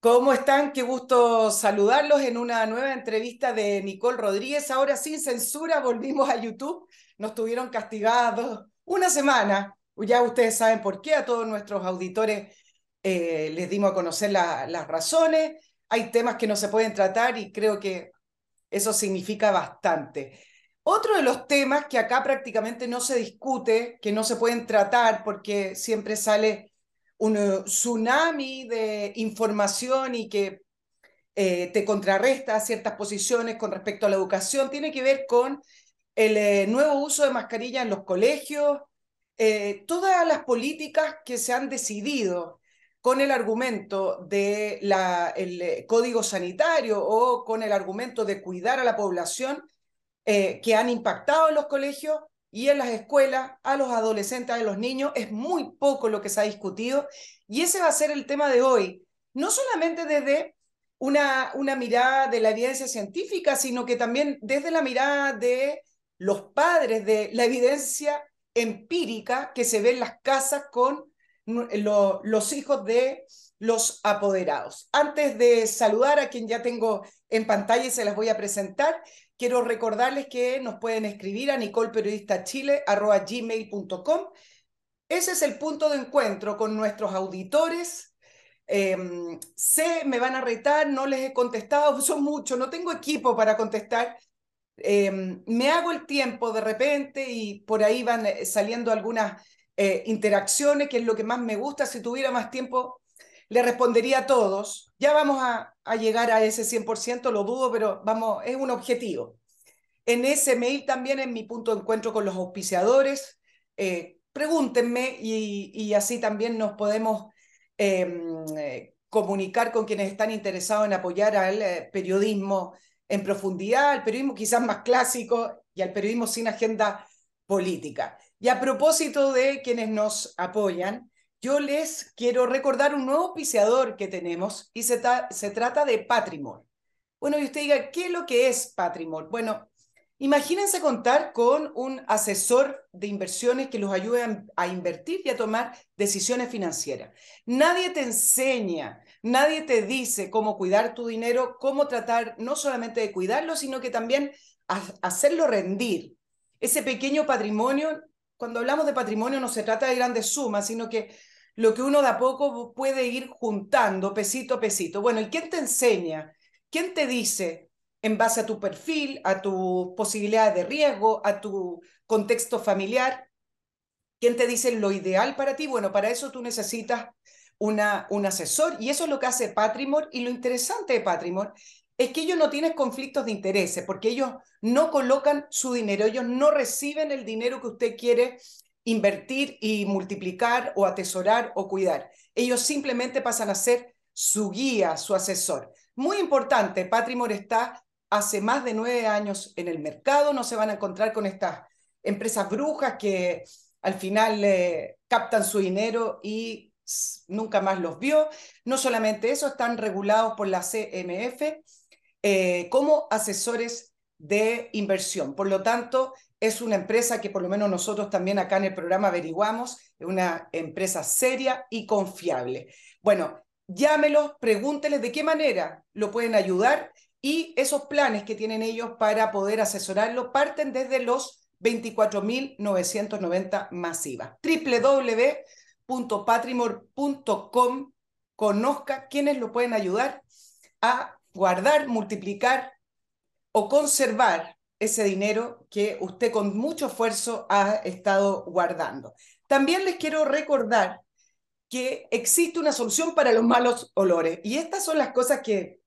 ¿Cómo están? Qué gusto saludarlos en una nueva entrevista de Nicole Rodríguez. Ahora sin censura volvimos a YouTube. Nos tuvieron castigados una semana. Ya ustedes saben por qué. A todos nuestros auditores eh, les dimos a conocer la- las razones. Hay temas que no se pueden tratar y creo que eso significa bastante. Otro de los temas que acá prácticamente no se discute, que no se pueden tratar porque siempre sale un eh, tsunami de información y que eh, te contrarresta ciertas posiciones con respecto a la educación, tiene que ver con el eh, nuevo uso de mascarilla en los colegios, todas las políticas que se han decidido con el argumento de la, el eh, código sanitario o con el argumento de cuidar a la población eh, que han impactado en los colegios y en las escuelas, a los adolescentes, a los niños, es muy poco lo que se ha discutido y ese va a ser el tema de hoy, no solamente desde una, una mirada de la evidencia científica, sino que también desde la mirada de los padres, de la evidencia empírica que se ve en las casas con lo- los hijos de los apoderados. Antes de saludar a quien ya tengo en pantalla se las voy a presentar, quiero recordarles que nos pueden escribir a nicolperiodistachile.gmail.com. Ese es el punto de encuentro con nuestros auditores. Eh, sé, me van a retar, no les he contestado, son muchos, no tengo equipo para contestar. Eh, me hago el tiempo de repente y por ahí van eh, saliendo algunas eh, interacciones, que es lo que más me gusta. Si tuviera más tiempo, le respondería a todos. Ya vamos a, llegar a ese 100%, lo dudo, pero vamos, es un objetivo. En ese mail también en mi punto de encuentro con los auspiciadores. eh, pregúntenme y, así también nos podemos eh, eh, comunicar con quienes están interesados en apoyar al eh, periodismo en profundidad, al periodismo quizás más clásico y al periodismo sin agenda política. Y a propósito de quienes nos apoyan, yo les quiero recordar un nuevo auspiciador que tenemos y se, ta- se trata de Patrimor. Bueno, y usted diga, ¿qué es lo que es Patrimor? Bueno, imagínense contar con un asesor de inversiones que los ayude a, invertir y a tomar decisiones financieras. Nadie te enseña, nadie te dice cómo cuidar tu dinero, cómo tratar no solamente de cuidarlo, sino que también ha- hacerlo rendir. Ese pequeño patrimonio, cuando hablamos de patrimonio no se trata de grandes sumas, sino que lo que uno de a poco puede ir juntando pesito a pesito. Bueno, ¿y quién te enseña? ¿Quién te dice en base a tu perfil, a tus posibilidades de riesgo, a tu contexto familiar? ¿Quién te dice lo ideal para ti? Bueno, para eso tú necesitas una, un asesor y eso es lo que hace Patrimor y lo interesante de Patrimor es que ellos no tienen conflictos de intereses porque ellos no colocan su dinero, ellos no reciben el dinero que usted quiere invertir y multiplicar o atesorar o cuidar. Ellos simplemente pasan a ser su guía, su asesor. Muy importante, Patrimor está hace más de nueve años en el mercado, no se van a encontrar con estas empresas brujas que al final eh, captan su dinero y nunca más los vio. No solamente eso, están regulados por la CMF eh, como asesores de inversión. Por lo tanto, es una empresa que por lo menos nosotros también acá en el programa averiguamos, es una empresa seria y confiable. Bueno, llámelos, pregúnteles de qué manera lo pueden ayudar y esos planes que tienen ellos para poder asesorarlo parten desde los 24.990 masivas. www.patrimor.com conozca quienes lo pueden ayudar a guardar, multiplicar o conservar ese dinero que usted con mucho esfuerzo ha estado guardando. También les quiero recordar que existe una solución para los malos olores y estas son las cosas que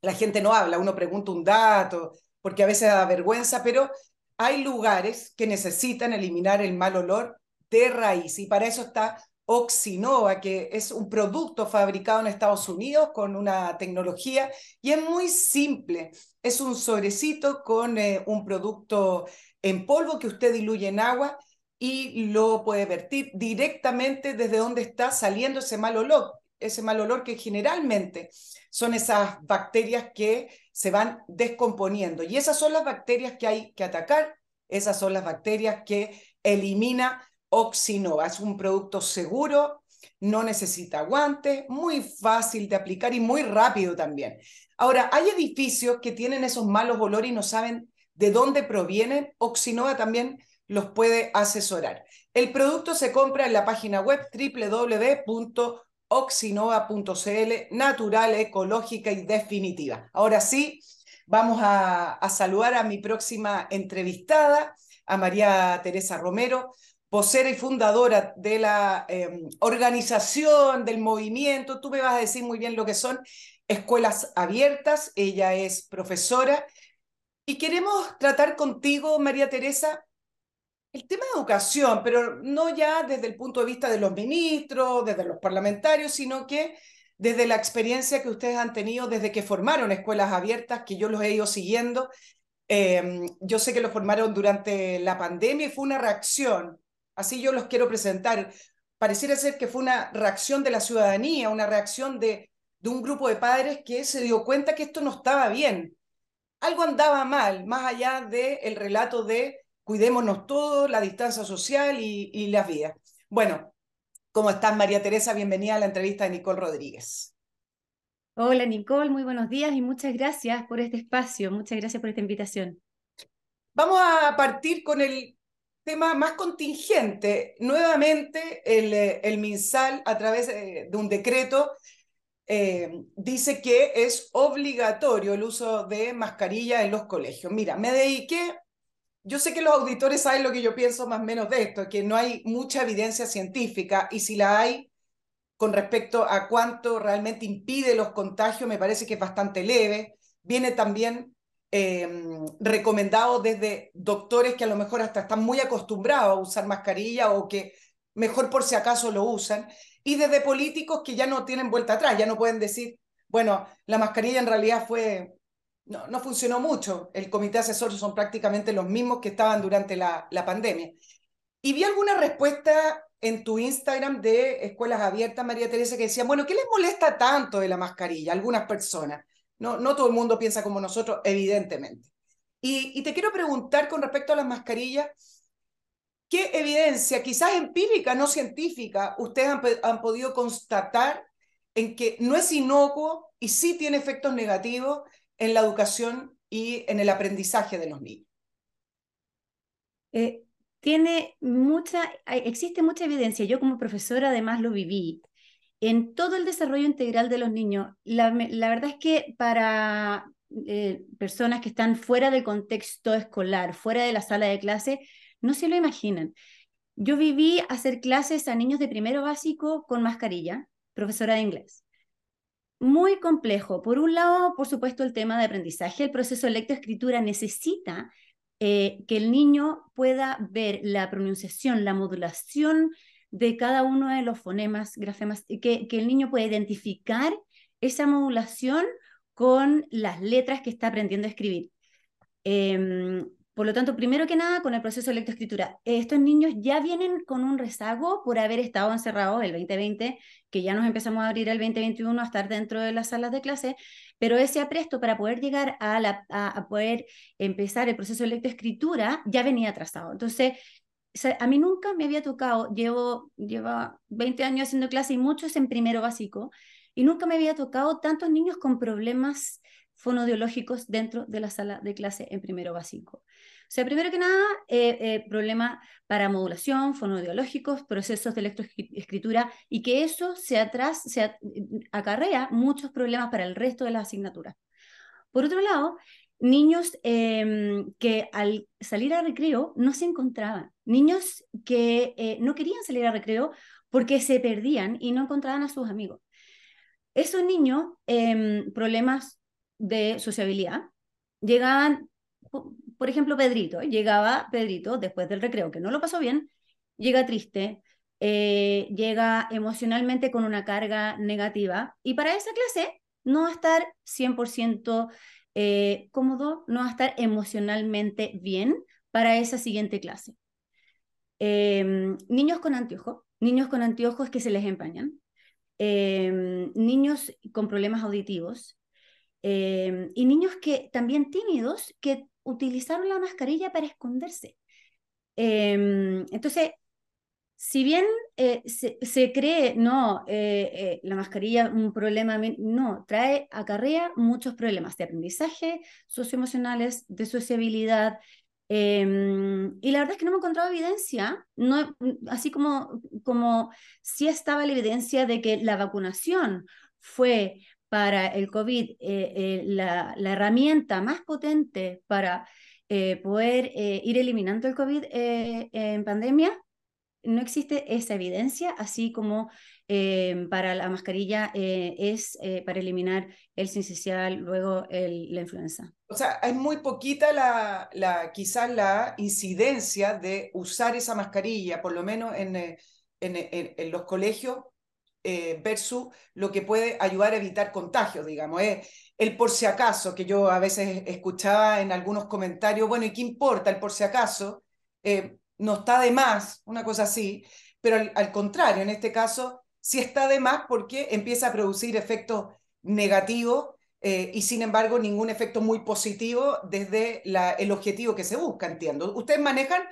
la gente no habla, uno pregunta un dato, porque a veces da vergüenza, pero hay lugares que necesitan eliminar el mal olor de raíz y para eso está Oxinova, que es un producto fabricado en Estados Unidos con una tecnología y es muy simple. Es un sobrecito con eh, un producto en polvo que usted diluye en agua y lo puede vertir directamente desde donde está saliendo ese mal olor, ese mal olor que generalmente son esas bacterias que se van descomponiendo. Y esas son las bacterias que hay que atacar, esas son las bacterias que elimina Oxinova. Es un producto seguro, no necesita guantes, muy fácil de aplicar y muy rápido también. Ahora, hay edificios que tienen esos malos olores y no saben de dónde provienen. Oxinova también los puede asesorar. El producto se compra en la página web www.oxinova.cl, natural, ecológica y definitiva. Ahora sí, vamos a, a saludar a mi próxima entrevistada, a María Teresa Romero vocera y fundadora de la em, organización, del movimiento. Tú me vas a decir muy bien lo que son escuelas abiertas. Ella es profesora. Y queremos tratar contigo, María Teresa, el tema de educación, pero no ya desde el punto de vista de los ministros, desde los parlamentarios, sino que desde la experiencia que ustedes han tenido desde que formaron escuelas abiertas, que yo los he ido siguiendo. Em, yo sé que lo formaron durante la pandemia y fue una reacción Así yo los quiero presentar. Pareciera ser que fue una reacción de la ciudadanía, una reacción de, de un grupo de padres que se dio cuenta que esto no estaba bien. Algo andaba mal, más allá del el relato de cuidémonos todos, la distancia social y, y las vidas. Bueno, ¿cómo estás, María Teresa? Bienvenida a la entrevista de Nicole Rodríguez. Hola, Nicole, muy buenos días y muchas gracias por este espacio, muchas gracias por esta invitación. Vamos a partir con el tema más contingente. Nuevamente, el, eh, el MinSal, a través de, un decreto, eh, dice que es obligatorio el uso de mascarilla en los colegios. Mira, me dediqué, yo sé que los auditores saben lo que yo pienso más o menos de esto, que no hay mucha evidencia científica y si la hay con respecto a cuánto realmente impide los contagios, me parece que es bastante leve. Viene también eh, recomendado desde doctores que a lo mejor hasta están muy acostumbrados a usar mascarilla o que mejor por si acaso lo usan, y desde políticos que ya no tienen vuelta atrás, ya no pueden decir, bueno, la mascarilla en realidad fue, no, no funcionó mucho, el comité asesor son prácticamente los mismos que estaban durante la, la pandemia. Y vi alguna respuesta en tu Instagram de Escuelas Abiertas, María Teresa, que decía, bueno, ¿qué les molesta tanto de la mascarilla? Algunas personas. No, no todo el mundo piensa como nosotros, evidentemente. Y, te quiero preguntar con respecto a las mascarillas, ¿qué evidencia, quizás empírica, no científica, ustedes han, podido constatar en que no es inocuo y sí tiene efectos negativos en la educación y en el aprendizaje de los niños? Eh, tiene mucha, existe mucha evidencia. Yo como profesora además lo viví en todo el desarrollo integral de los niños. La, verdad es que para eh, personas que están fuera del contexto escolar, fuera de la sala de clase, no se lo imaginan. Yo viví hacer clases a niños de primero básico con mascarilla, profesora de inglés. Muy complejo. Por un lado, por supuesto, el tema de aprendizaje. El proceso de lectoescritura necesita eh, que el niño pueda ver la pronunciación, la modulación de cada uno de los fonemas, grafemas, que, que el niño puede identificar esa modulación con las letras que está aprendiendo a escribir. Em, por lo tanto, primero que nada, con el proceso de lectoescritura, estos niños ya vienen con un rezago por haber estado encerrados el 2020, que ya nos empezamos a abrir el 2021 a estar dentro de las salas de clase, pero ese apresto para poder llegar a, la, a, poder empezar el proceso de lectoescritura ya venía atrasado. Entonces, a mí nunca me había tocado, llevo, llevo 20 años haciendo clase y muchos en primero básico, y nunca me había tocado tantos niños con problemas fonodiológicos dentro de la sala de clase en primero básico. O sea, primero que nada, eh, eh, problemas para modulación, fonodiológicos, procesos de electroescritura, y que eso se, atrás, se acarrea muchos problemas para el resto de las asignaturas. Por otro lado, niños em, que al salir a recreo no se encontraban, niños que eh, no querían salir a recreo porque se perdían y no encontraban a sus amigos. Esos niños, em, problemas de sociabilidad, llegaban, por ejemplo, Pedrito, llegaba Pedrito después del recreo, que no lo pasó bien, llega triste, eh, llega emocionalmente con una carga negativa y para esa clase no va a estar 100% eh, cómodo, no va a estar emocionalmente bien para esa siguiente clase. Em, niños con anteojos, niños con anteojos que se les empañan, em, niños con problemas auditivos em, y niños que también tímidos que utilizaron la mascarilla para esconderse. Entonces, si bien eh, se, cree, no, eh, eh, la mascarilla un problema, no, trae, acarrea muchos problemas de aprendizaje, socioemocionales, de sociabilidad, em, y la verdad es que no me he encontrado evidencia, no, así como, como sí estaba la evidencia de que la vacunación fue para el COVID la, la, herramienta más potente para poder ir eliminando el COVID en pandemia, no existe esa evidencia, así como eh, para la mascarilla eh, es eh, para eliminar el sincicial, luego la influenza. O sea, hay muy poquita la, la, quizás la incidencia de usar esa mascarilla, por lo menos en, en, en, los colegios, versus lo que puede ayudar a evitar contagios, digamos. el por si acaso, que yo a veces escuchaba en algunos comentarios, bueno, ¿y qué importa el por si acaso? No está de más, una cosa así, pero al, contrario, en este caso, sí está de más porque empieza a producir efectos negativos eh, y sin embargo ningún efecto muy positivo desde la, el objetivo que se busca, entiendo. Ustedes manejan,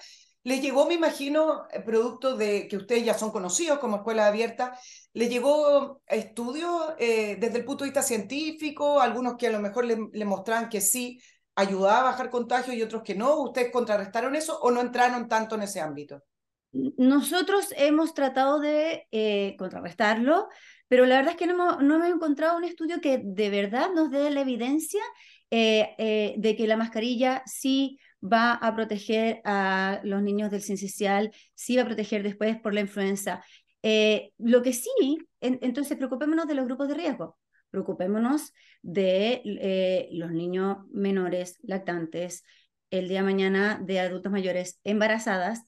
les llegó, me imagino, producto de que ustedes ya son conocidos como escuela abierta, ¿les llegó estudios eh, desde el punto de vista científico, algunos que a lo mejor le, le mostraban que sí ayudaba a bajar contagios y otros que no? ¿Ustedes contrarrestaron eso o no entraron tanto en ese ámbito? Nosotros hemos tratado de eh, contrarrestarlo, pero la verdad es que no hemos, no hemos, encontrado un estudio que de verdad nos dé la evidencia eh, eh, de que la mascarilla sí va a proteger a los niños del sincicial, sí va a proteger después por la influenza. lo que sí, entonces preocupémonos de los grupos de riesgo preocupémonos de eh, los niños menores, lactantes, el día de mañana de adultos mayores embarazadas,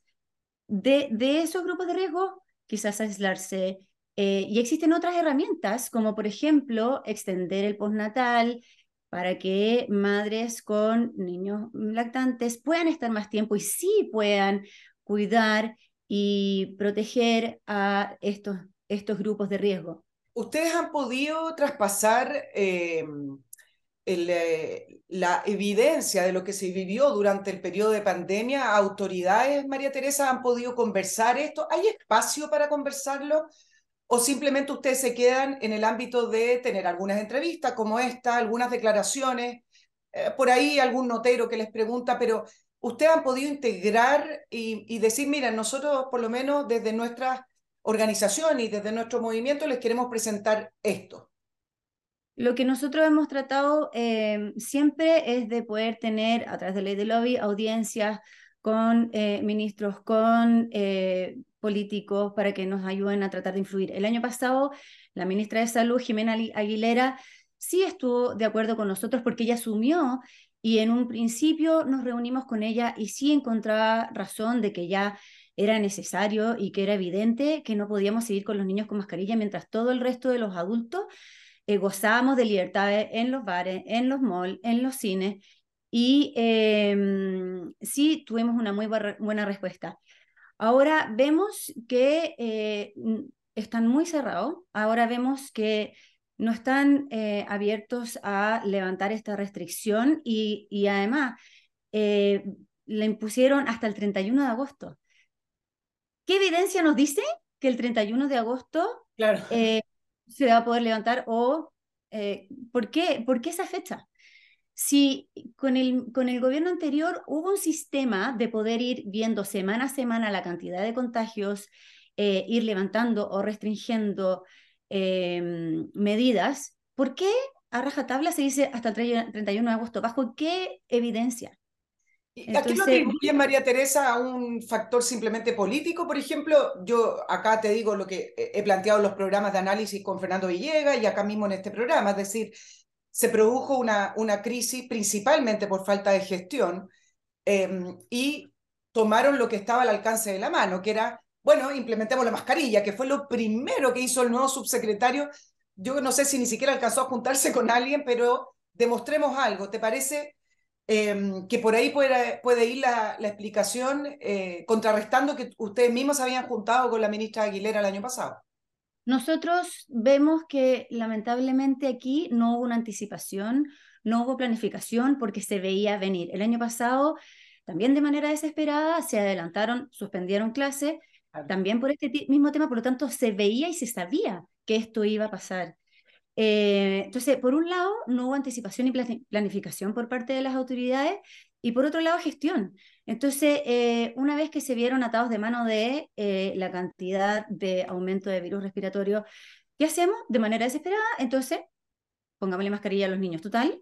de, de esos grupos de riesgo, quizás aislarse. Eh, y existen otras herramientas, como por ejemplo extender el postnatal para que madres con niños lactantes puedan estar más tiempo y sí puedan cuidar y proteger a estos, estos grupos de riesgo. ¿Ustedes han podido traspasar eh, eh, la evidencia de lo que se vivió durante el periodo de pandemia? ¿Autoridades, María Teresa, han podido conversar esto? ¿Hay espacio para conversarlo? ¿O simplemente ustedes se quedan en el ámbito de tener algunas entrevistas como esta, algunas declaraciones? Eh, por ahí algún notero que les pregunta, pero ustedes han podido integrar y, y decir, mira, nosotros por lo menos desde nuestras organización y desde nuestro movimiento les queremos presentar esto. Lo que nosotros hemos tratado eh, siempre es de poder tener, a través de ley de lobby, audiencias con eh, ministros, con eh, políticos, para que nos ayuden a tratar de influir. El año pasado, la ministra de Salud, Jimena Aguilera, sí estuvo de acuerdo con nosotros porque ella asumió y en un principio nos reunimos con ella y sí encontraba razón de que ya era necesario y que era evidente que no podíamos seguir con los niños con mascarilla mientras todo el resto de los adultos eh, gozábamos de libertades en los bares, en los malls, en los cines. Y em, sí, tuvimos una muy buena respuesta. Ahora vemos que eh, están muy cerrados, ahora vemos que no están eh, abiertos a levantar esta restricción y, y además la impusieron hasta el 31 de agosto. ¿Qué evidencia nos dice que el 31 de agosto claro. Eh, se va a poder levantar o eh, ¿por, qué, ¿por qué esa fecha? Si con el, con el gobierno anterior hubo un sistema de poder ir viendo semana a semana la cantidad de contagios, eh, ir levantando o restringiendo em, medidas, ¿por qué a rajatabla se dice hasta el 31 de agosto? ¿Bajo qué evidencia? ¿Aquí no atribuye María Teresa a un factor simplemente político? Por ejemplo, yo acá te digo lo que he planteado en los programas de análisis con Fernando Villegas y acá mismo en este programa, es decir, se produjo una, una crisis principalmente por falta de gestión em, y tomaron lo que estaba al alcance de la mano, que era, bueno, implementemos la mascarilla, que fue lo primero que hizo el nuevo subsecretario. Yo no sé si ni siquiera alcanzó a juntarse con alguien, pero demostremos algo. ¿Te parece? Em, que por ahí puede, puede ir la, la explicación eh, contrarrestando que ustedes mismos habían juntado con la ministra Aguilera el año pasado. Nosotros vemos que lamentablemente aquí no hubo una anticipación, no hubo planificación porque se veía venir. El año pasado también de manera desesperada, se adelantaron, suspendieron clases, también por este mismo tema, por lo tanto, se veía y se sabía que esto iba a pasar. Eh, entonces, por un lado, no hubo anticipación y planificación por parte de las autoridades y por otro lado, gestión. Entonces, eh, una vez que se vieron atados de mano de eh, la cantidad de aumento de virus respiratorio, ¿qué hacemos? De manera desesperada, entonces, pongámosle mascarilla a los niños. Total,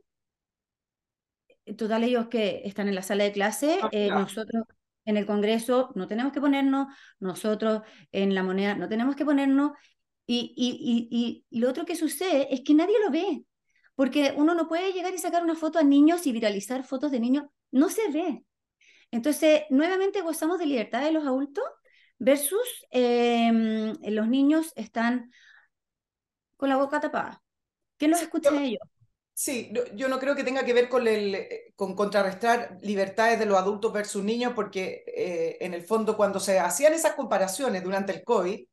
total ellos que están en la sala de clase, ah, nosotros en el Congreso no tenemos que ponernos, nosotros en la moneda no tenemos que ponernos, y, y, y, lo otro que sucede es que nadie lo ve, porque uno no puede llegar y sacar una foto a niños y viralizar fotos de niños, no se ve. Entonces, nuevamente gozamos de libertad de los adultos versus em, los niños están con la boca tapada. ¿Quién los escucha a ellos? Sí, yo no creo que tenga que ver con, el, con contrarrestar libertades de los adultos versus niños, porque eh, en el fondo cuando se hacían esas comparaciones durante el COVID,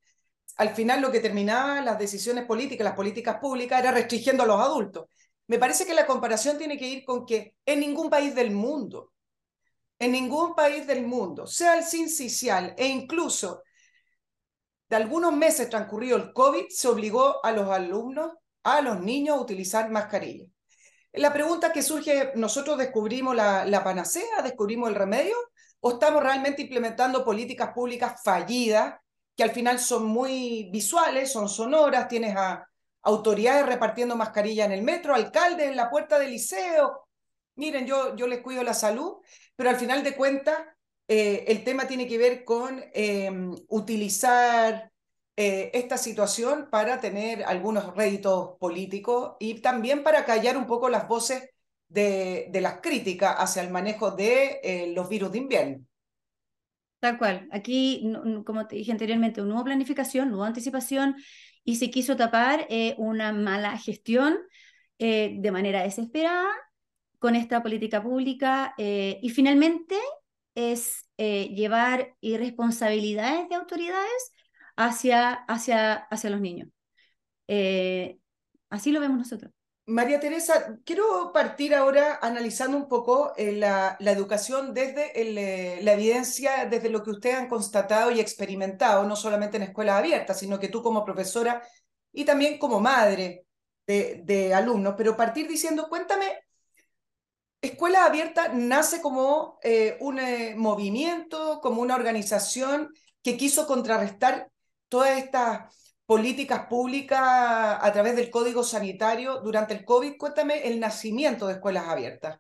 al final lo que terminaba las decisiones políticas, las políticas públicas, era restringiendo a los adultos. Me parece que la comparación tiene que ir con que en ningún país del mundo, en ningún país del mundo, sea el sincicial e incluso de algunos meses transcurrido el COVID, se obligó a los alumnos, a los niños a utilizar mascarilla. La pregunta que surge, ¿nosotros descubrimos la panacea, descubrimos el remedio o estamos realmente implementando políticas públicas fallidas que al final son muy visuales, son sonoras, tienes a autoridades repartiendo mascarilla en el metro, alcaldes en la puerta del liceo. Miren, yo, yo les cuido la salud, pero al final de cuentas eh, el tema tiene que ver con em, utilizar eh, esta situación para tener algunos réditos políticos y también para callar un poco las voces de, de las críticas hacia el manejo de eh, los virus de invierno. Tal cual. Aquí, como te dije anteriormente, no hubo planificación, no hubo anticipación y se quiso tapar eh, una mala gestión eh, de manera desesperada con esta política pública eh, y finalmente es llevar irresponsabilidades de autoridades hacia, hacia, hacia los niños. así lo vemos nosotros. María Teresa, quiero partir ahora analizando un poco eh, la, educación desde eh, la evidencia, desde lo que ustedes han constatado y experimentado, no solamente en escuelas abiertas, sino que tú como profesora y también como madre de, alumnos. Pero partir diciendo, cuéntame, Escuela Abierta nace como eh, un movimiento, como una organización que quiso contrarrestar todas estas políticas públicas a través del código sanitario durante el COVID. Cuéntame el nacimiento de escuelas abiertas.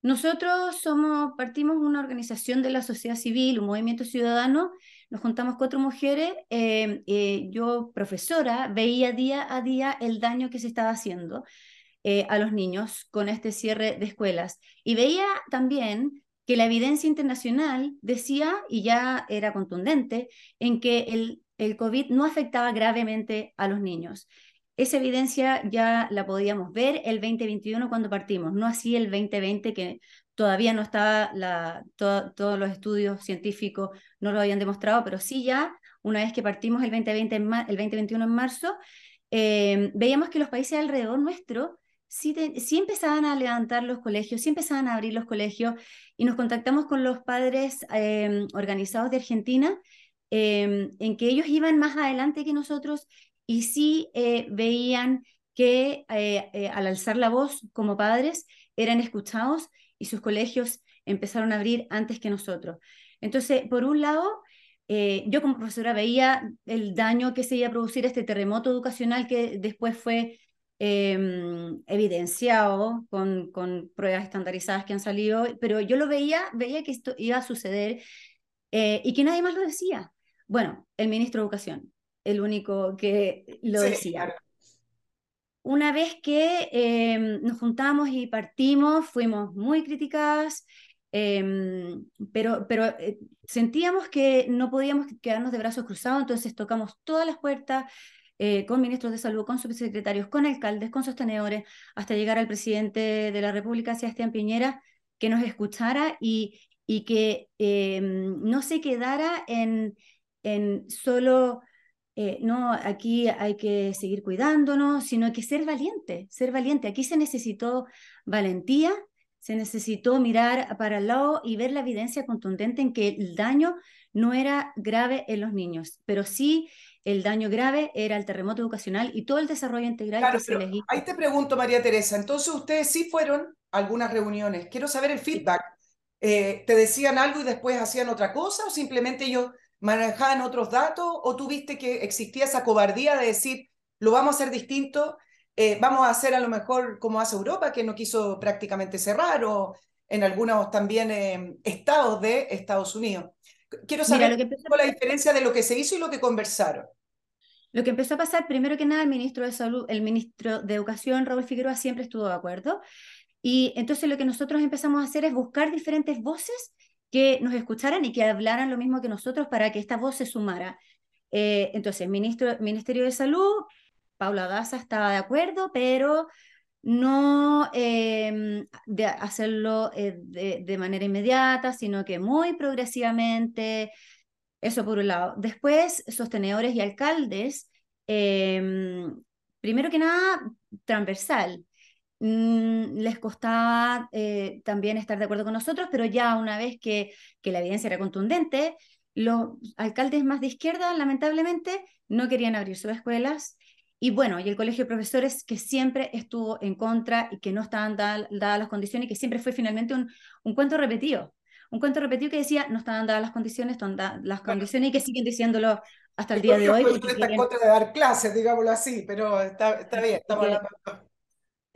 Nosotros somos, partimos una organización de la sociedad civil, un movimiento ciudadano, nos juntamos cuatro mujeres, em, eh, yo profesora, veía día a día el daño que se estaba haciendo eh, a los niños con este cierre de escuelas y veía también que la evidencia internacional decía, y ya era contundente, en que el el COVID no afectaba gravemente a los niños. Esa evidencia ya la podíamos ver el 2021 cuando partimos, no así el 2020 que todavía no estaba, todos los estudios científicos no lo habían demostrado, pero sí ya, una vez que partimos el 2020 el 2021 en marzo, eh, veíamos que los países alrededor nuestro sí, sí, empezaban a levantar los colegios, sí empezaban a abrir los colegios y nos contactamos con los padres eh, organizados de Argentina Em, en que ellos iban más adelante que nosotros y sí eh, veían que eh, eh, al alzar la voz como padres eran escuchados y sus colegios empezaron a abrir antes que nosotros. Entonces, por un lado, yo como profesora veía el daño que se iba a producir este terremoto educacional que después fue em, evidenciado con, con, pruebas estandarizadas que han salido, pero yo lo veía, veía que esto iba a suceder y que nadie más lo decía. Bueno, el ministro de Educación, el único que lo decía. Una vez que em, nos juntamos y partimos, fuimos muy criticadas, em, pero, pero eh, sentíamos que no podíamos quedarnos de brazos cruzados, entonces tocamos todas las puertas eh, con ministros de salud, con subsecretarios, con alcaldes, con sostenedores, hasta llegar al presidente de la República, Sebastián Piñera, que nos escuchara y, y que em, no se quedara en, en solo, eh, no, aquí hay que seguir cuidándonos, sino que ser valiente, ser valiente. Aquí se necesitó valentía, se necesitó mirar para el lado y ver la evidencia contundente en que el daño no era grave en los niños, pero sí el daño grave era el terremoto educacional y todo el desarrollo integral que se les hizo. Ahí te pregunto, María Teresa, entonces ustedes sí fueron a algunas reuniones. Quiero saber el feedback. Eh, ¿Te decían algo y después hacían otra cosa o simplemente ellos manejaban otros datos o tuviste que existía esa cobardía de decir, lo vamos a hacer distinto, eh, vamos a hacer a lo mejor como hace Europa, que no quiso prácticamente cerrar, o en algunos también eh, estados de Estados Unidos? Quiero saber Mira, la diferencia de lo que se hizo y lo que conversaron. Lo que empezó a pasar, primero que nada, el ministro de Salud, el ministro de Educación, Raúl Figueroa, siempre estuvo de acuerdo. Y entonces lo que nosotros empezamos a hacer es buscar diferentes voces que nos escucharan y que hablaran lo mismo que nosotros para que esta voz se sumara. Eh, entonces, ministro, Ministerio de Salud, Paula Daza estaba de acuerdo, pero no em, de hacerlo eh, de, de, manera inmediata, sino que muy progresivamente, eso por un lado. Después, sostenedores y alcaldes, primero que nada, transversal. Mm, les costaba eh, también estar de acuerdo con nosotros, pero ya una vez que, que la evidencia era contundente, los alcaldes más de izquierda, lamentablemente, no querían abrir sus escuelas. Y bueno, y el colegio de profesores que siempre estuvo en contra y que no estaban dadas las condiciones y que siempre fue finalmente un, un cuento repetido un cuento repetido que decía no estaban dadas las condiciones, están dadas las condiciones y que siguen diciéndolo hasta el, día de hoy. Está en contra de dar clases, digámoslo así, pero está, está bien, estamos hablando.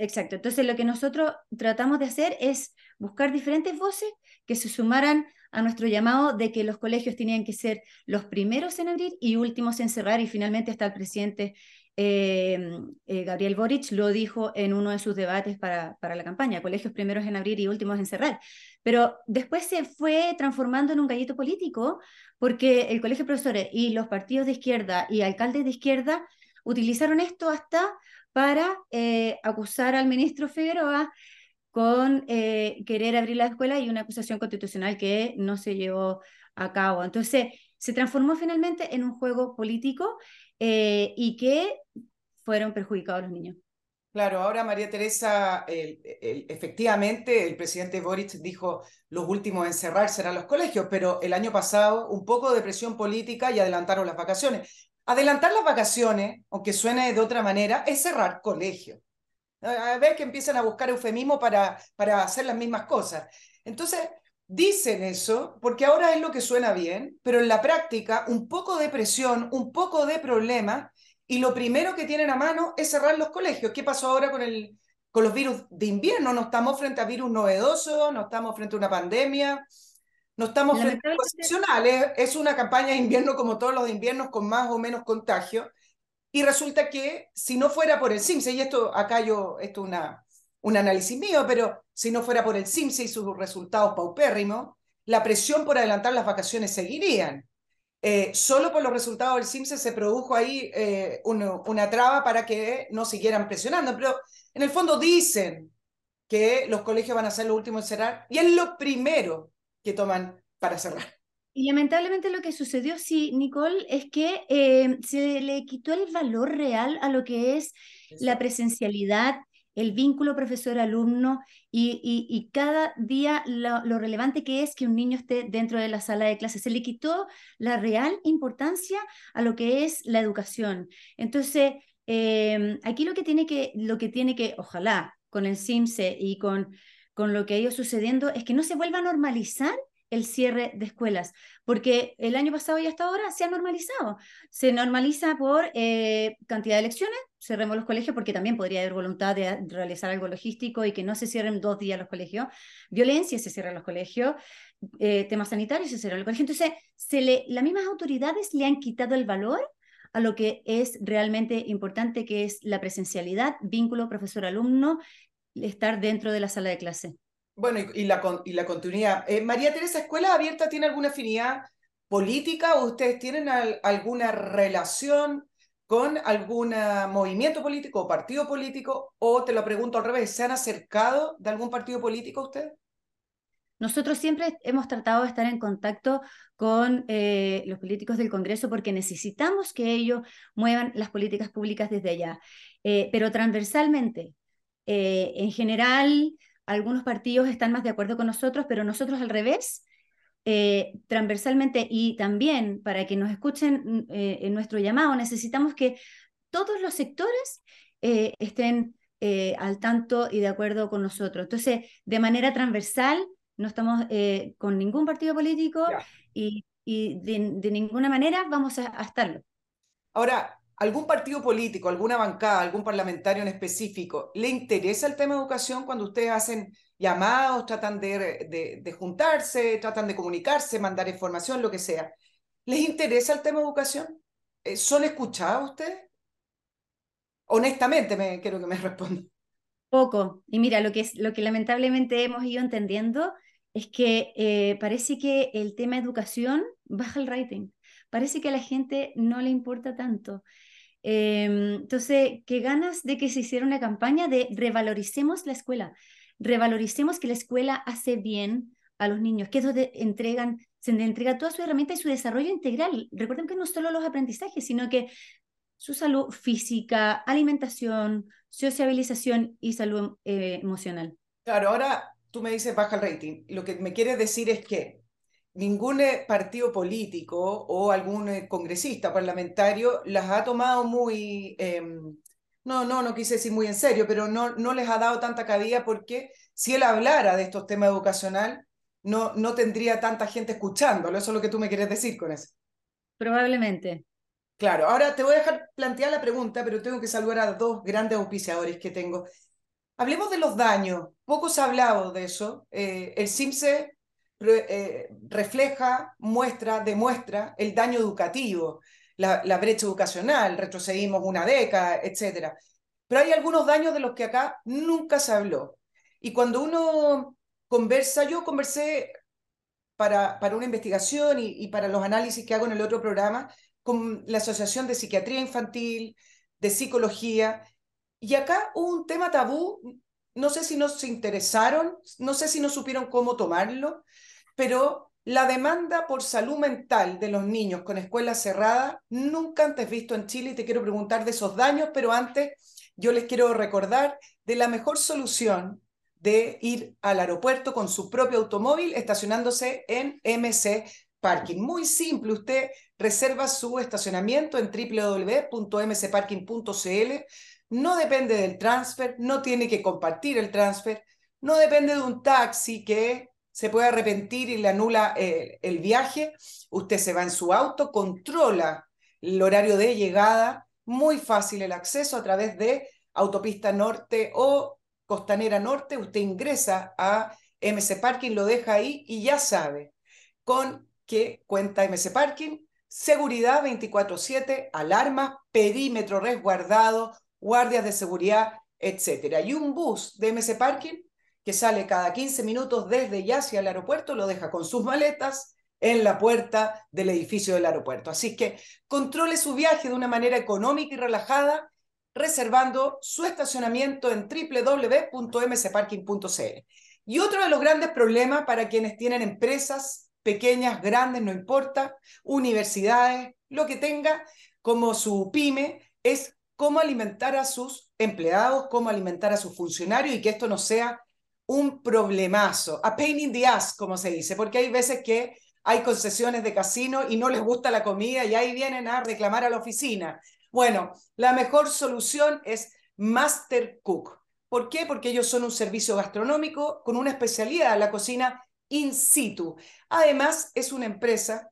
Exacto, entonces lo que nosotros tratamos de hacer es buscar diferentes voces que se sumaran a nuestro llamado de que los colegios tenían que ser los primeros en abrir y últimos en cerrar y finalmente está el presidente eh, eh, Gabriel Boric lo dijo en uno de sus debates para, para la campaña, colegios primeros en abrir y últimos en cerrar. Pero después se fue transformando en un gallito político porque el colegio de profesores y los partidos de izquierda y alcaldes de izquierda utilizaron esto hasta para eh, acusar al ministro Figueroa con querer abrir la escuela y una acusación constitucional que no se llevó a cabo. Entonces, se transformó finalmente en un juego político eh, y que fueron perjudicados los niños. Claro, ahora María Teresa, efectivamente el presidente Boric dijo los últimos en cerrar serán los colegios, pero el año pasado un poco de presión política y adelantaron las vacaciones. Adelantar las vacaciones, aunque suene de otra manera, es cerrar colegios. A ver que empiezan a buscar eufemismo para, para hacer las mismas cosas. Entonces, dicen eso porque ahora es lo que suena bien, pero en la práctica un poco de presión, un poco de problema, y lo primero que tienen a mano es cerrar los colegios. ¿Qué pasó ahora con, el, con los virus de invierno? No estamos frente a virus novedosos, no estamos frente a una pandemia, no estamos frente a excepcionales. Es una campaña de invierno como todos los de inviernos con más o menos contagio. Y resulta que si no fuera por el CIMSE, y esto acá yo, esto es una, un análisis mío, pero si no fuera por el CIMSE y sus resultados paupérrimos, la presión por adelantar las vacaciones seguirían. Eh, solo por los resultados del CIMSE se produjo ahí eh, una traba para que no siguieran presionando, pero en el fondo dicen que los colegios van a ser lo último en cerrar y es lo primero que toman para cerrar. Y lamentablemente lo que sucedió, sí, Nicole, es que eh, se le quitó el valor real a lo que es la presencialidad el vínculo profesor-alumno y, cada día lo, relevante que es que un niño esté dentro de la sala de clases. Se le quitó la real importancia a lo que es la educación. Entonces, em, aquí lo que tiene que, lo que tiene que, ojalá, con el CIMSE y con, con lo que ha ido sucediendo, es que no se vuelva a normalizar el cierre de escuelas, porque el año pasado y hasta ahora se ha normalizado. Se normaliza por eh, cantidad de elecciones, cerremos los colegios porque también podría haber voluntad de realizar algo logístico y que no se cierren dos días los colegios. Violencia se cierran los colegios, eh, temas sanitarios se cierran los colegios. Entonces, se le, las mismas autoridades le han quitado el valor a lo que es realmente importante, que es la presencialidad, vínculo profesor-alumno, estar dentro de la sala de clase. Bueno, y, la, y la continuidad. Eh, María Teresa, ¿Escuela Abierta tiene alguna afinidad política o ustedes tienen alguna relación con algún movimiento político o partido político? O te lo pregunto al revés, ¿se han acercado de algún partido político ustedes? Nosotros siempre hemos tratado de estar en contacto con eh, los políticos del Congreso porque necesitamos que ellos muevan las políticas públicas desde allá, eh, pero transversalmente. En general, algunos partidos están más de acuerdo con nosotros, pero nosotros al revés, eh, transversalmente y también para que nos escuchen eh, en nuestro llamado, necesitamos que todos los sectores eh, estén al tanto y de acuerdo con nosotros. Entonces, de manera transversal, no estamos con ningún partido político y, de, ninguna manera vamos a, a estarlo. Ahora, ¿algún partido político, alguna bancada, algún parlamentario en específico, le interesa el tema de educación cuando ustedes hacen llamados, tratan de, juntarse, tratan de comunicarse, mandar información, lo que sea. ¿Les interesa el tema de educación? Eh, ¿Son escuchados ustedes? Honestamente, me, quiero que me respondan. Poco. Y mira, lo que, lo que lamentablemente hemos ido entendiendo es que eh, parece que el tema educación baja el rating. Parece que a la gente no le importa tanto. Em, entonces, qué ganas de que se hiciera una campaña de revaloricemos la escuela revaloricemos que la escuela hace bien a los niños, que es donde entregan, se le entrega toda su herramienta y su desarrollo integral. Recuerden que no solo los aprendizajes, sino que su salud física, alimentación, sociabilización y salud eh, emocional. Claro, ahora tú me dices baja el rating. Lo que me quieres decir es que ningún eh, partido político o algún eh, congresista parlamentario las ha tomado muy em, no, no, no quise decir muy en serio, pero no, no les ha dado tanta cabida porque si él hablara de estos temas educacional, no, no tendría tanta gente escuchándolo. Eso es lo que tú me quieres decir con eso. Probablemente. Claro, ahora te voy a dejar plantear la pregunta, pero tengo que saludar a dos grandes auspiciadores que tengo. Hablemos de los daños. Poco se ha hablado de eso. Eh, el CIMSE eh, refleja, muestra, demuestra el daño educativo la, brecha educacional, retrocedimos una década, etc. Pero hay algunos daños de los que acá nunca se habló. Y cuando uno conversa, yo conversé para, para una investigación y, y, para los análisis que hago en el otro programa con la Asociación de Psiquiatría Infantil, de Psicología, y acá hubo un tema tabú, no sé si nos interesaron, no sé si no supieron cómo tomarlo, pero la demanda por salud mental de los niños con escuelas cerradas, nunca antes visto en Chile, y te quiero preguntar de esos daños, pero antes yo les quiero recordar de la mejor solución de ir al aeropuerto con su propio automóvil estacionándose en MC Parking. Muy simple, usted reserva su estacionamiento en www.mcparking.cl, no depende del transfer, no tiene que compartir el transfer, no depende de un taxi que se puede arrepentir y le anula eh, el viaje, usted se va en su auto, controla el horario de llegada, muy fácil el acceso a través de autopista norte o costanera norte, usted ingresa a MC Parking, lo deja ahí y ya sabe con qué cuenta MC Parking, seguridad 24/7, alarmas, perímetro resguardado, guardias de seguridad, etc. Y un bus de MC Parking que sale cada 15 minutos desde ya hacia el aeropuerto, lo deja con sus maletas en la puerta del edificio del aeropuerto. Así que controle su viaje de una manera económica y relajada, reservando su estacionamiento en www.mcparking.cl. Y otro de los grandes problemas para quienes tienen empresas pequeñas, grandes, no importa, universidades, lo que tenga como su pyme, es cómo alimentar a sus empleados, cómo alimentar a sus funcionarios y que esto no sea un problemazo, a pain in the ass, como se dice, porque hay veces que hay concesiones de casino y no les gusta la comida y ahí vienen a reclamar a la oficina. Bueno, la mejor solución es Master Cook. ¿Por qué? Porque ellos son un servicio gastronómico con una especialidad, la cocina in situ. Además, es una empresa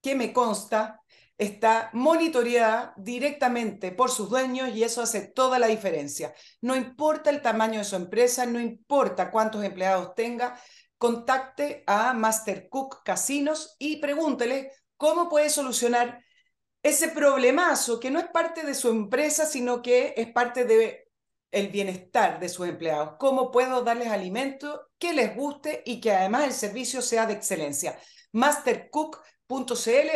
que me consta está monitoreada directamente por sus dueños y eso hace toda la diferencia. No importa el tamaño de su empresa, no importa cuántos empleados tenga, contacte a Master Cook Casinos y pregúntele cómo puede solucionar ese problemazo que no es parte de su empresa, sino que es parte de el bienestar de sus empleados. ¿Cómo puedo darles alimento que les guste y que además el servicio sea de excelencia? Master Cook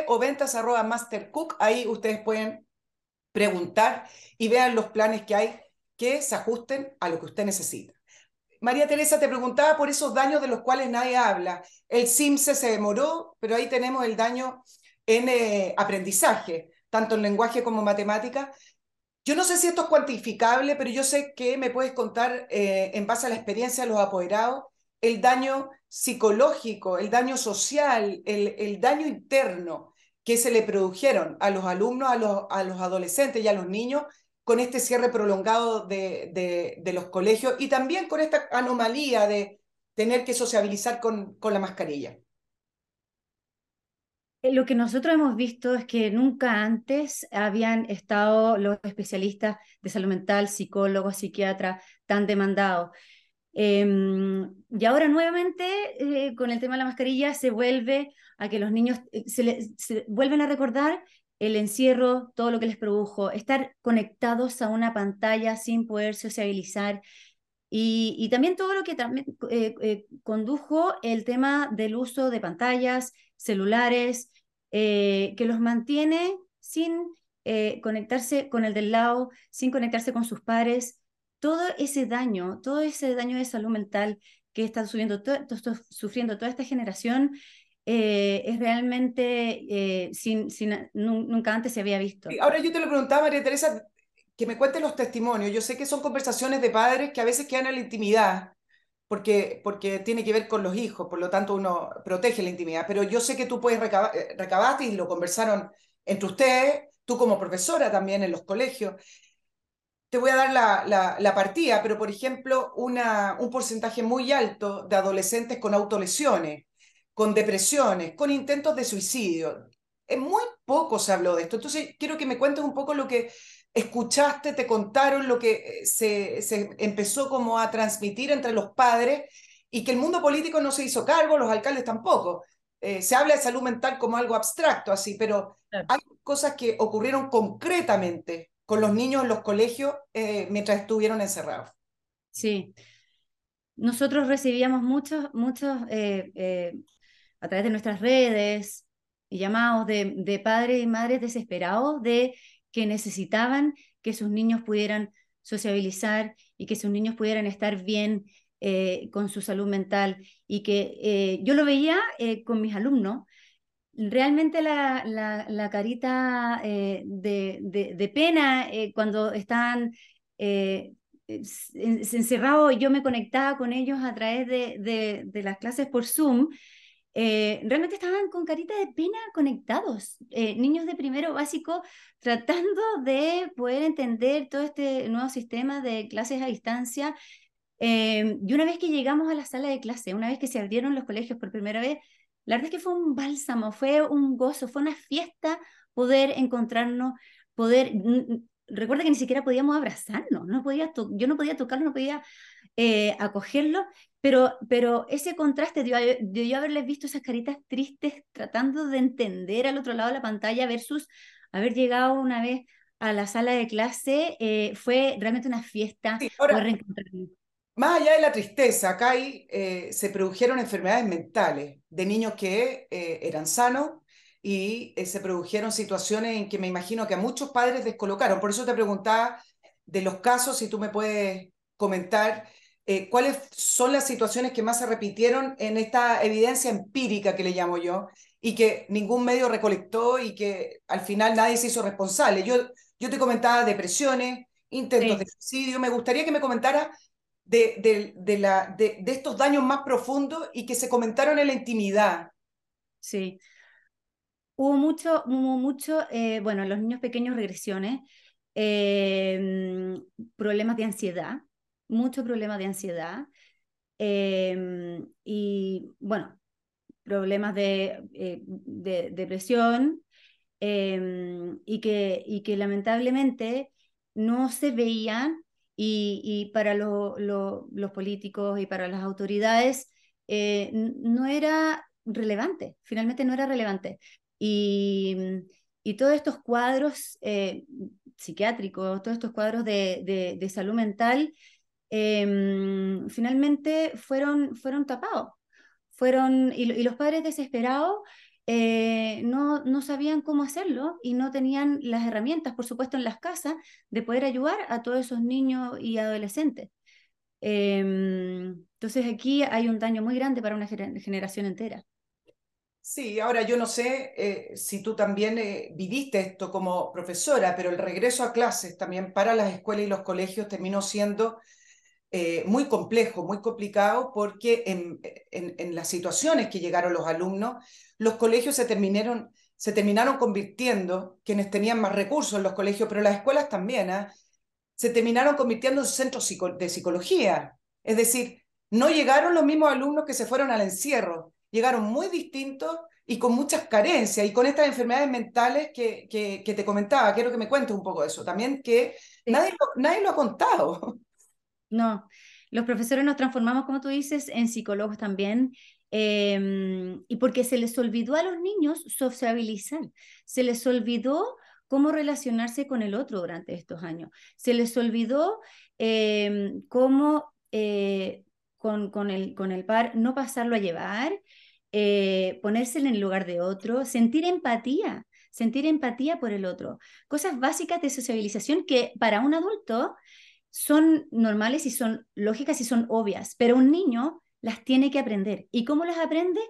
o ventas arroba mastercook. Ahí ustedes pueden preguntar y vean los planes que hay que se ajusten a lo que usted necesita. María Teresa te preguntaba por esos daños de los cuales nadie habla. El CIMSE se demoró, pero ahí tenemos el daño en eh, aprendizaje, tanto en lenguaje como matemática. Yo no sé si esto es cuantificable, pero yo sé que me puedes contar, eh, en base a la experiencia de los apoderados, el daño psicológico, el daño social, el, el daño interno que se le produjeron a los alumnos, a los, a los adolescentes y a los niños con este cierre prolongado de, de, de, los colegios y también con esta anomalía de tener que sociabilizar con, con la mascarilla. Eh, lo que nosotros hemos visto es que nunca antes habían estado los especialistas de salud mental, psicólogos, psiquiatras tan demandados. Eh, y ahora nuevamente eh, con el tema de la mascarilla se vuelve a que los niños eh, se, vuelven a recordar el encierro, todo lo que les produjo, estar conectados a una pantalla sin poder sociabilizar. Y, también todo lo que también eh, condujo el tema del uso de pantallas, celulares, que los mantiene sin conectarse con el del lado, sin conectarse con sus pares todo ese daño, todo ese daño de salud mental que está sufriendo, todo, todo, sufriendo toda esta generación eh, es realmente eh, sin, sin, nunca antes se había visto. Ahora yo te lo preguntaba, María Teresa, que me cuentes los testimonios. Yo sé que son conversaciones de padres que a veces quedan en la intimidad, porque, porque tiene que ver con los hijos, por lo tanto uno protege la intimidad, pero yo sé que tú puedes recabar, eh, recabaste y lo conversaron entre ustedes, tú como profesora también en los colegios te voy a dar la, la, la partida, pero por ejemplo, una, un porcentaje muy alto de adolescentes con autolesiones, con depresiones, con intentos de suicidio. En muy poco se habló de esto. Entonces, quiero que me cuentes un poco lo que escuchaste, te contaron, lo que eh, se, se empezó como a transmitir entre los padres y que el mundo político no se hizo cargo, los alcaldes tampoco. Eh, se habla de salud mental como algo abstracto, así, pero hay cosas que ocurrieron concretamente con los niños en los colegios eh, mientras estuvieron encerrados. Sí. Nosotros recibíamos muchos, muchos, eh, eh, a través de nuestras redes, llamados de, de padres y madres desesperados de que necesitaban que sus niños pudieran sociabilizar y que sus niños pudieran estar bien con su salud mental. Y que yo lo veía con mis alumnos, realmente la, la, carita eh, de, de, pena eh, cuando están eh, encerrados, yo me conectaba con ellos a través de, de, las clases por Zoom, eh, realmente estaban con carita de pena conectados, eh, niños de primero básico tratando de poder entender todo este nuevo sistema de clases a distancia. Eh, y una vez que llegamos a la sala de clase, una vez que se abrieron los colegios por primera vez, la verdad es que fue un bálsamo, fue un gozo, fue una fiesta poder encontrarnos, poder... Recuerda que ni siquiera podíamos abrazarnos, no podía yo no podía tocarlo, no podía eh, acogerlo, pero, pero ese contraste de, de, yo haberles visto esas caritas tristes tratando de entender al otro lado de la pantalla versus haber llegado una vez a la sala de clase, eh, fue realmente una fiesta. Sí, ahora, más allá de la tristeza, acá hay, eh, se produjeron enfermedades mentales de niños que eh, eran sanos y eh, se produjeron situaciones en que me imagino que a muchos padres descolocaron. Por eso te preguntaba de los casos, si tú me puedes comentar cuáles son las situaciones que más se repitieron en esta evidencia empírica que le llamo yo y que ningún medio recolectó y que al final nadie se hizo responsable. Yo, yo te comentaba depresiones, intentos sí. de suicidio. Me gustaría que me comentara de, de, de, la, de, de estos daños más profundos y que se comentaron en la intimidad. Sí. Hubo mucho, hubo mucho eh, bueno, en los niños pequeños regresiones, eh, problemas de ansiedad, muchos problemas de ansiedad eh, y, bueno, problemas de, eh, de depresión y, que, y que lamentablemente no se veían y, y para lo, lo, los políticos y para las autoridades eh, no era relevante, finalmente no era relevante. Y, y todos estos cuadros eh, psiquiátricos, todos estos cuadros de, de, de salud mental, eh, finalmente fueron, fueron tapados. Fueron, y, y los padres desesperados eh, no, no sabían cómo hacerlo y no tenían las herramientas, por supuesto, en las casas de poder ayudar a todos esos niños y adolescentes. Eh, entonces aquí hay un daño muy grande para una generación entera. Sí, ahora yo no sé eh, si tú también eh, viviste esto como profesora, pero el regreso a clases también para las escuelas y los colegios terminó siendo eh, muy complejo, muy complicado, porque en, en, en, las situaciones que llegaron los alumnos, los colegios se terminaron, se terminaron convirtiendo, quienes tenían más recursos en los colegios, pero las escuelas también, ¿eh? se terminaron convirtiendo en centros de psicología. Es decir, no llegaron los mismos alumnos que se fueron al encierro, llegaron muy distintos y con muchas carencias y con estas enfermedades mentales que, que, que te comentaba. Quiero que me cuentes un poco de eso. También que nadie, lo, nadie lo ha contado. No, los profesores nos transformamos, como tú dices, en psicólogos también. Eh, y porque se les olvidó a los niños sociabilizar, se les olvidó cómo relacionarse con el otro durante estos años, se les olvidó eh, cómo eh, con, con, el, con el par no pasarlo a llevar, eh, ponerse en el lugar de otro, sentir empatía, sentir empatía por el otro. Cosas básicas de sociabilización que para un adulto son normales y son lógicas y son obvias, pero un niño las tiene que aprender. ¿Y cómo las aprende?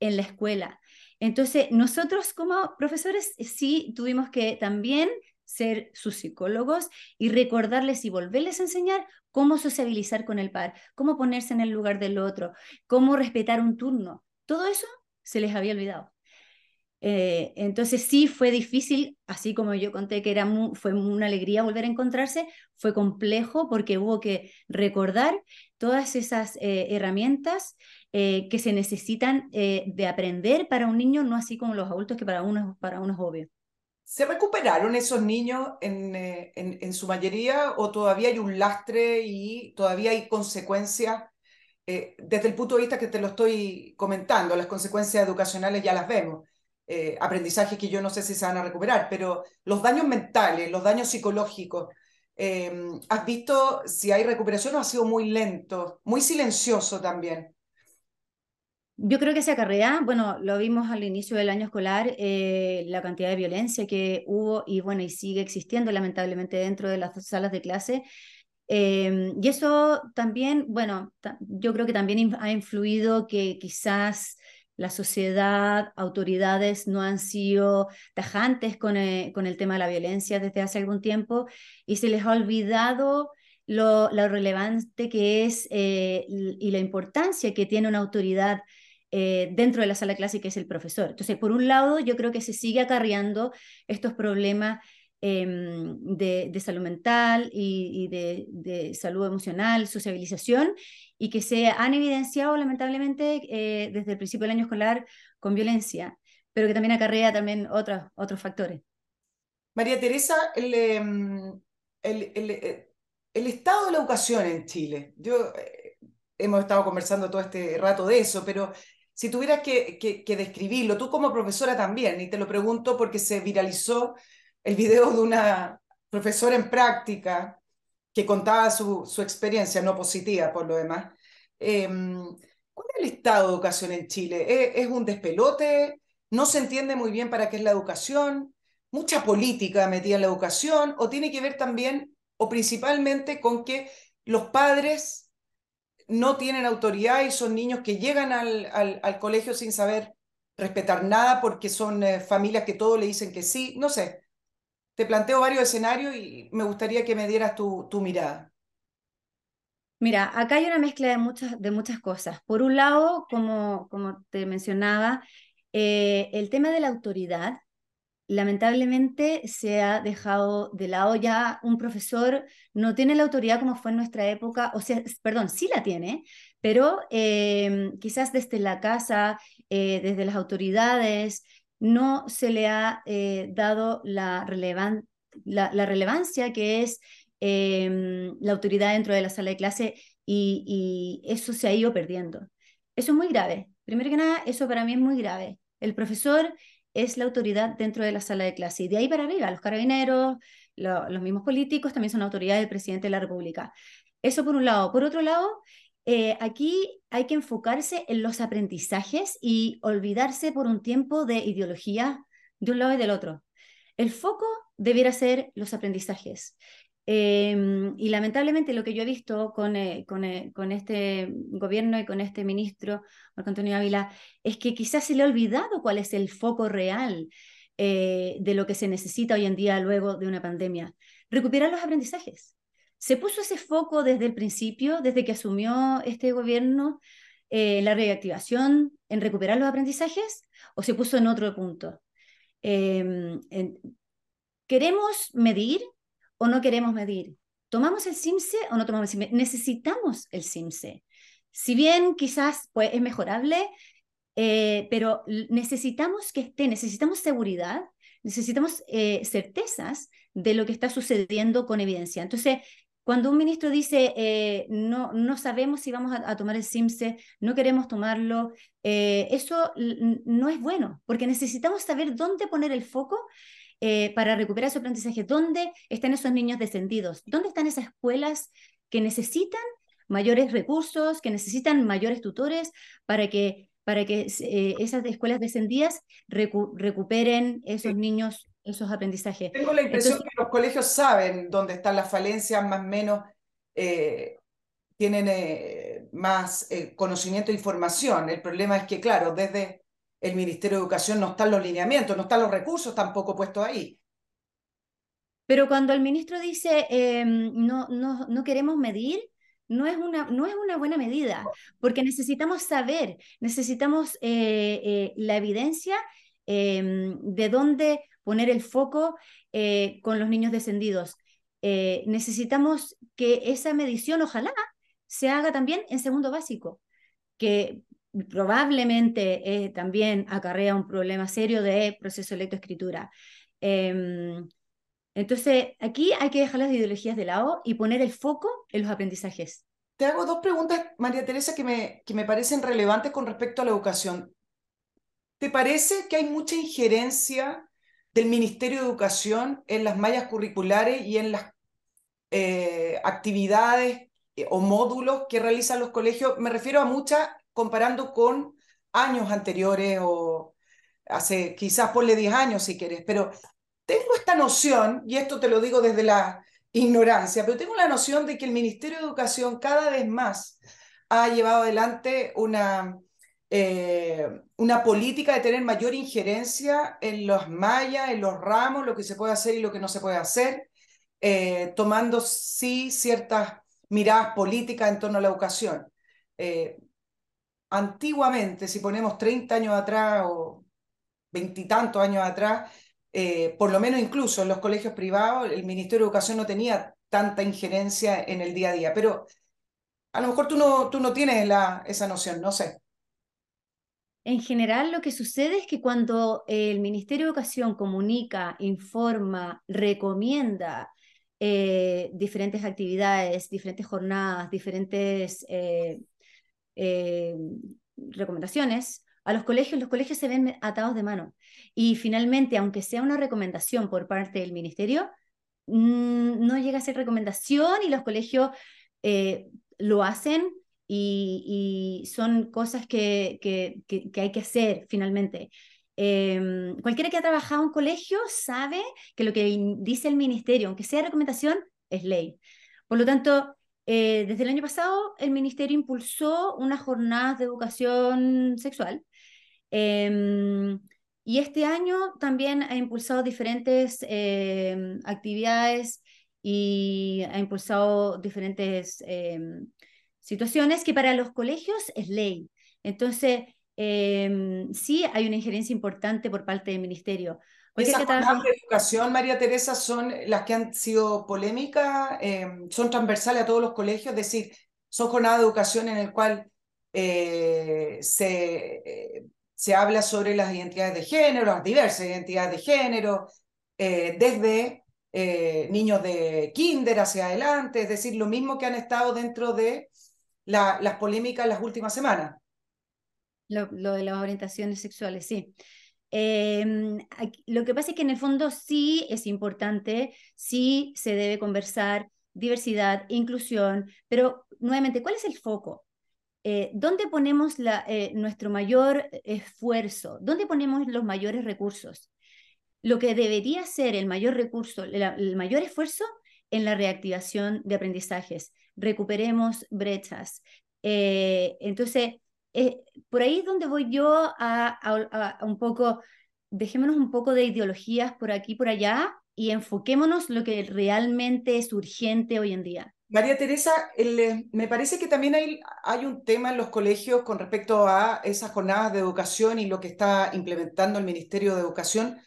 En la escuela. Entonces, nosotros como profesores sí tuvimos que también ser sus psicólogos y recordarles y volverles a enseñar cómo sociabilizar con el par, cómo ponerse en el lugar del otro, cómo respetar un turno. Todo eso se les había olvidado. Eh, entonces sí fue difícil, así como yo conté que era fue una alegría volver a encontrarse, fue complejo porque hubo que recordar todas esas eh, herramientas eh, que se necesitan de aprender para un niño, no así como los adultos que para uno, para uno es obvio. ¿Se recuperaron esos niños en, en, en, su mayoría o todavía hay un lastre y todavía hay consecuencias? desde el punto de vista que te lo estoy comentando, las consecuencias educacionales ya las vemos eh, aprendizajes que yo no sé si se van a recuperar, pero los daños mentales, los daños psicológicos, eh, ¿has visto si hay recuperación o ha sido muy lento, muy silencioso también? Yo creo que se acarrea, bueno, lo vimos al inicio del año escolar, eh, la cantidad de violencia que hubo y bueno, y sigue existiendo lamentablemente dentro de las salas de clase. Eh, y eso también, bueno, yo creo que también ha influido que quizás la sociedad, autoridades no han sido tajantes con eh, con el tema de la violencia desde hace algún tiempo y se les ha olvidado lo, lo relevante que es eh, y la importancia que tiene una autoridad eh, dentro de la sala que es el profesor. Entonces, por un lado, yo creo que se sigue acarreando estos problemas Em, de, de, salud mental y, y de, de, salud emocional, sociabilización, y que se han evidenciado lamentablemente eh, desde el principio del año escolar con violencia, pero que también acarrea también otros, otros factores. María Teresa, el, em, el, eh, el, estado de la educación en Chile, yo eh, hemos estado conversando todo este rato de eso, pero si tuvieras que describirlo, tú como profesora también, y te lo pregunto porque se viralizó el video de una profesora en práctica que contaba su, su experiencia no positiva por lo demás. Eh, ¿Cuál es el estado de educación en Chile? ¿Es, ¿Es, un despelote? ¿No se entiende muy bien para qué es la educación? ¿Mucha política metida en la educación? ¿O tiene que ver también, o principalmente, con que los padres no tienen autoridad y son niños que llegan al, al, al colegio sin saber respetar nada porque son eh, familias que todo le dicen que sí? No sé te planteo varios escenarios y me gustaría que me dieras tu, mirada. Mira, acá hay una mezcla de muchas, de muchas cosas. Por un lado, como, como te mencionaba, eh, el tema de la autoridad, lamentablemente se ha dejado de lado ya un profesor, no tiene la autoridad como fue en nuestra época, o sea, perdón, sí la tiene, pero eh, quizás desde la casa, eh, desde las autoridades, no se le ha eh, dado la, relevan la, relevancia que es eh, la autoridad dentro de la sala de clase y, y, eso se ha ido perdiendo. Eso es muy grave. Primero que nada, eso para mí es muy grave. El profesor es la autoridad dentro de la sala de clase y de ahí para arriba, los carabineros, lo, los mismos políticos también son autoridades del presidente de la República. Eso por un lado. Por otro lado, eh, aquí hay que enfocarse en los aprendizajes y olvidarse por un tiempo de ideología de un lado y del otro. El foco debiera ser los aprendizajes. Em, y lamentablemente lo que yo he visto con, eh, eh, con, este gobierno y con este ministro, Marco Antonio Ávila, es que quizás se le ha olvidado cuál es el foco real de lo que se necesita hoy en día luego de una pandemia. Recuperar los aprendizajes. ¿Se puso ese foco desde el principio, desde que asumió este gobierno, en la reactivación, en recuperar los aprendizajes, o se puso en otro punto? Em, ¿Queremos medir o no queremos medir? ¿Tomamos el CIMSE o no tomamos el CIMSE? Necesitamos el CIMSE. Si bien quizás pues, es mejorable, eh, pero necesitamos que esté, necesitamos seguridad, necesitamos eh, certezas de lo que está sucediendo con evidencia. Entonces, cuando un ministro dice, eh, no, no sabemos si vamos a, tomar el CIMSE, no queremos tomarlo, eso no es bueno, porque necesitamos saber dónde poner el foco eh, para recuperar su aprendizaje? ¿Dónde están esos niños descendidos? ¿Dónde están esas escuelas que necesitan mayores recursos, que necesitan mayores tutores para que, para que eh, esas escuelas descendidas recuperen esos niños esos aprendizajes? Tengo la impresión que los colegios saben dónde están las falencias, más o menos eh, tienen más conocimiento e información. El problema es que, claro, desde el Ministerio de Educación no están los lineamientos, no están los recursos tampoco puestos ahí. Pero cuando el ministro dice em, no, no, no queremos medir, no es, una, no es una buena medida, porque necesitamos saber, necesitamos eh, eh, la evidencia em, de dónde poner el foco eh, con los niños descendidos. necesitamos que esa medición, ojalá, se haga también en segundo básico, que probablemente eh, también acarrea un problema serio de proceso de lectoescritura. Em, entonces, aquí hay que dejar las ideologías de lado y poner el foco en los aprendizajes. Te hago dos preguntas, María Teresa, que me, que me parecen relevantes con respecto a la educación. ¿Te parece que hay mucha injerencia del Ministerio de Educación en las mallas curriculares y en las eh, actividades eh, o módulos que realizan los colegios? Me refiero a mucha comparando con años anteriores o hace quizás ponle 10 años si quieres, pero tengo esta noción, y esto te lo digo desde la ignorancia, pero tengo la noción de que el Ministerio de Educación cada vez más ha llevado adelante una, eh, una política de tener mayor injerencia en las mallas, en los ramos, lo que se puede hacer y lo que no se puede hacer, eh, tomando sí ciertas miradas políticas en torno a la educación. Eh, antiguamente, si ponemos 30 años atrás o veintitantos años atrás, por lo menos incluso en los colegios privados, el Ministerio de Educación no tenía tanta injerencia en el día a día. Pero a lo mejor tú no, tú no tienes la, esa noción, no sé. En general, lo que sucede es que cuando el Ministerio de Educación comunica, informa, recomienda eh, diferentes actividades, diferentes jornadas, diferentes eh, eh, recomendaciones a los colegios, los colegios se ven atados de mano. Y finalmente, aunque sea una recomendación por parte del ministerio, mm, no llega a ser recomendación y los colegios lo hacen y, son cosas que, que, hay que hacer finalmente. Em, cualquiera que ha trabajado en colegio sabe que lo que dice el ministerio, aunque sea recomendación, es ley. Por lo tanto, eh, desde el año pasado, el Ministerio impulsó unas jornadas de educación sexual. Em, y este año también ha impulsado diferentes em, actividades y ha impulsado diferentes situaciones que para los colegios es ley. Entonces, sí hay una injerencia importante por parte del Ministerio. Esas jornadas de educación, María Teresa, son las que han sido polémicas, em, son transversales a todos los colegios, es decir, son jornadas de educación en el cual eh, se, eh, se habla sobre las identidades de género, las diversas identidades de género, eh, desde niños de kinder hacia adelante, es decir, lo mismo que han estado dentro de las polémicas las últimas semanas. Lo, de las orientaciones sexuales, sí. Em, lo que pasa es que en el fondo sí es importante, sí se debe conversar diversidad, inclusión, pero nuevamente, ¿cuál es el foco? Eh, ¿Dónde ponemos la, eh, nuestro mayor esfuerzo? ¿Dónde ponemos los mayores recursos? Lo que debería ser el mayor recurso, el mayor esfuerzo en la reactivación de aprendizajes, recuperemos brechas. Eh, entonces, eh, por ahí es donde voy yo a, a, un poco, dejémonos un poco de ideologías por aquí, por allá, y enfoquémonos lo que realmente es urgente hoy en día. María Teresa, eh, me parece que también hay, hay un tema en los colegios con respecto a esas jornadas de educación y lo que está implementando el Ministerio de Educación,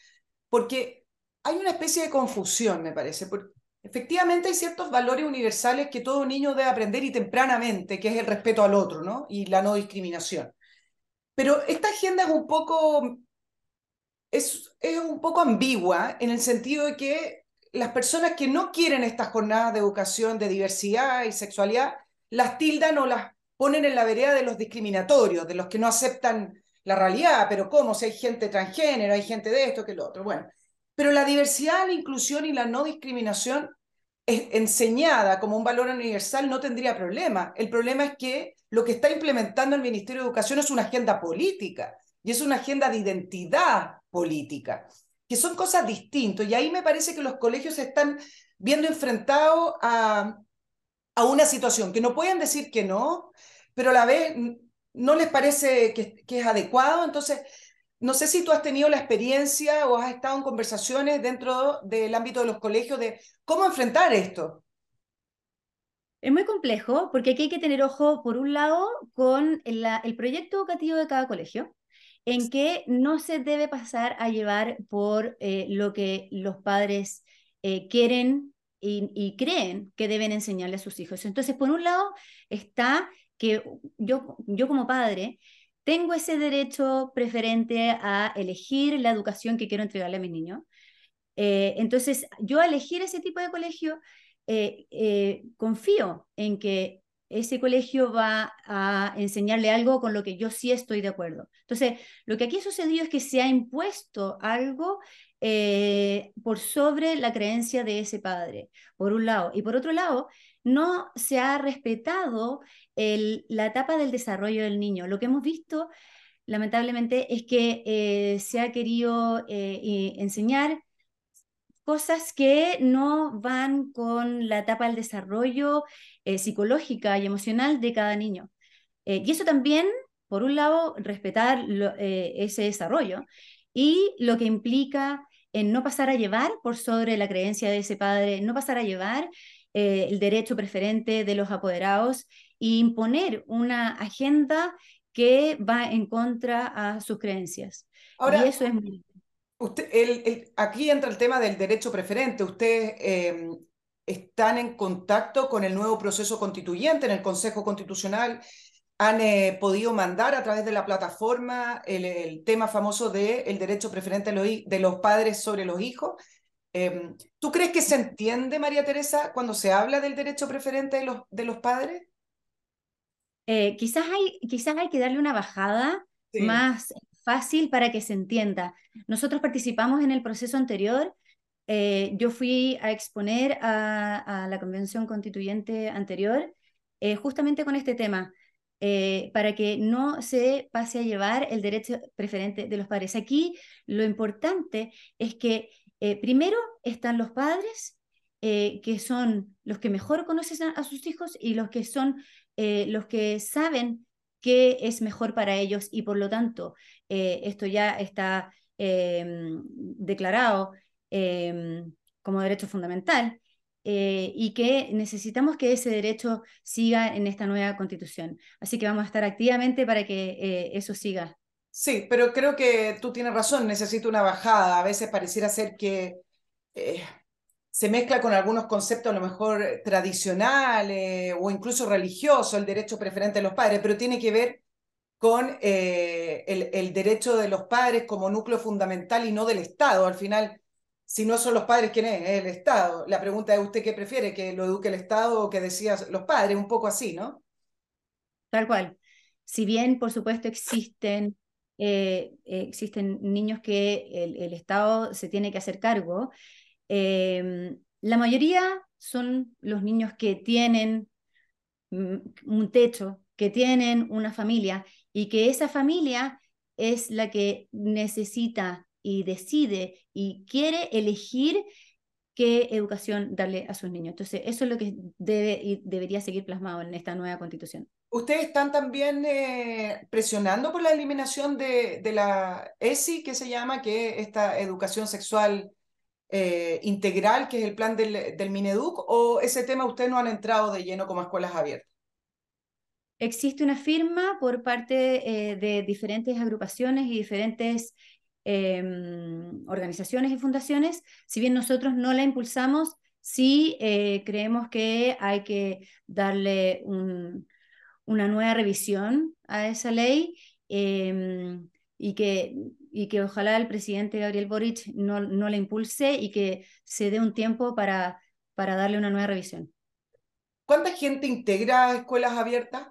porque hay una especie de confusión, me parece. Porque efectivamente hay ciertos valores universales que todo niño debe aprender y tempranamente, que es el respeto al otro, ¿no? Y la no discriminación. Pero esta agenda es un poco, es, es un poco ambigua en el sentido de que las personas que no quieren estas jornadas de educación de diversidad y sexualidad, las tildan o las ponen en la vereda de los discriminatorios, de los que no aceptan la realidad, pero ¿cómo? Si hay gente transgénero, hay gente de esto, que lo otro. Bueno, pero la diversidad, la inclusión y la no discriminación enseñada como un valor universal no tendría problema. El problema es que lo que está implementando el Ministerio de Educación es una agenda política y es una agenda de identidad política, que son cosas distintas. Y ahí me parece que los colegios se están viendo enfrentados a, a una situación que no pueden decir que no, pero a la vez no les parece que, que es adecuado. Entonces, no sé si tú has tenido la experiencia o has estado en conversaciones dentro del ámbito de los colegios de cómo enfrentar esto. Es muy complejo porque aquí hay que tener ojo, por un lado, con el, proyecto educativo de cada colegio, en que no se debe pasar a llevar por eh, lo que los padres eh, quieren y, y, creen que deben enseñarle a sus hijos. Entonces, por un lado, está que yo, yo como padre tengo ese derecho preferente a elegir la educación que quiero entregarle a mi niño. Eh, entonces, yo elegir ese tipo de colegio, eh, eh, confío en que ese colegio va a enseñarle algo con lo que yo sí estoy de acuerdo. Entonces, lo que aquí ha sucedido es que se ha impuesto algo por sobre la creencia de ese padre, por un lado. Y por otro lado, no se ha respetado la etapa del desarrollo del niño. Lo que hemos visto, lamentablemente, es que eh, se ha querido eh, enseñar cosas que no van con la etapa del desarrollo eh, psicológica y emocional de cada niño. y eso también, por un lado, respetar ese desarrollo y lo que implica en no pasar a llevar por sobre la creencia de ese padre, no pasar a llevar el derecho preferente de los apoderados e imponer una agenda que va en contra a sus creencias. Ahora, y eso es Usted, el, aquí entra el tema del derecho preferente. Ustedes em, están en contacto con el nuevo proceso constituyente en el Consejo Constitucional. Han eh, podido mandar a través de la plataforma el, tema famoso del el derecho preferente de los padres sobre los hijos. Em, ¿Tú crees que se entiende, María Teresa, cuando se habla del derecho preferente de los, de los padres? Eh, quizás, hay, quizás hay que darle una bajada más fácil para que se entienda. Nosotros participamos en el proceso anterior. Eh, yo fui a exponer a, la convención constituyente anterior eh, justamente con este tema, para que no se pase a llevar el derecho preferente de los padres. Aquí lo importante es que primero están los padres, que son los que mejor conocen a sus hijos y los que son eh, los que saben qué es mejor para ellos y por lo tanto eh, esto ya está em, declarado em, como derecho fundamental eh, y que necesitamos que ese derecho siga en esta nueva constitución. Así que vamos a estar activamente para que eso siga. Sí, pero creo que tú tienes razón, necesito una bajada. A veces pareciera ser que se mezcla con algunos conceptos a lo mejor eh, tradicionales o incluso religiosos, el derecho preferente de los padres, pero tiene que ver con eh, el, el, derecho de los padres como núcleo fundamental y no del Estado. Al final, si no son los padres, ¿quién es? Es el Estado. La pregunta es, ¿usted qué prefiere? ¿Que lo eduque el Estado o que decían los padres? Un poco así, ¿no? Tal cual. Si bien, por supuesto, existen, eh, existen niños que el, Estado se tiene que hacer cargo, Em, la mayoría son los niños que tienen mm, un techo, que tienen una familia y que esa familia es la que necesita y decide y quiere elegir qué educación darle a sus niños. Entonces, eso es lo que debe y debería seguir plasmado en esta nueva constitución. ¿Ustedes están también eh, presionando por la eliminación de, de, la ESI, que se llama, que es esta educación sexual eh, integral, que es el plan del, del Mineduc, o ese tema ustedes no han entrado de lleno como escuelas abiertas? Existe una firma por parte eh, de diferentes agrupaciones y diferentes eh, organizaciones y fundaciones. Si bien nosotros no la impulsamos, sí eh, creemos que hay que darle un, una nueva revisión a esa ley em, y, que, y que ojalá el presidente Gabriel Boric no, no la impulse y que se dé un tiempo para, para darle una nueva revisión. ¿Cuánta gente integra escuelas abiertas?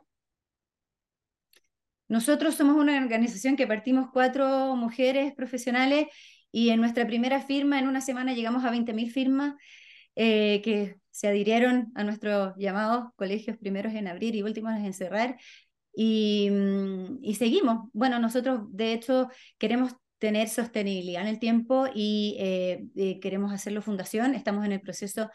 Nosotros somos una organización que partimos cuatro mujeres profesionales y en nuestra primera firma, en una semana, llegamos a 20.000 firmas eh, que se adhirieron a nuestros llamados colegios primeros en abrir y últimos en cerrar. Y, mm, y seguimos. Bueno, nosotros de hecho queremos tener sostenibilidad en el tiempo y eh, eh, queremos hacerlo fundación. Estamos en el proceso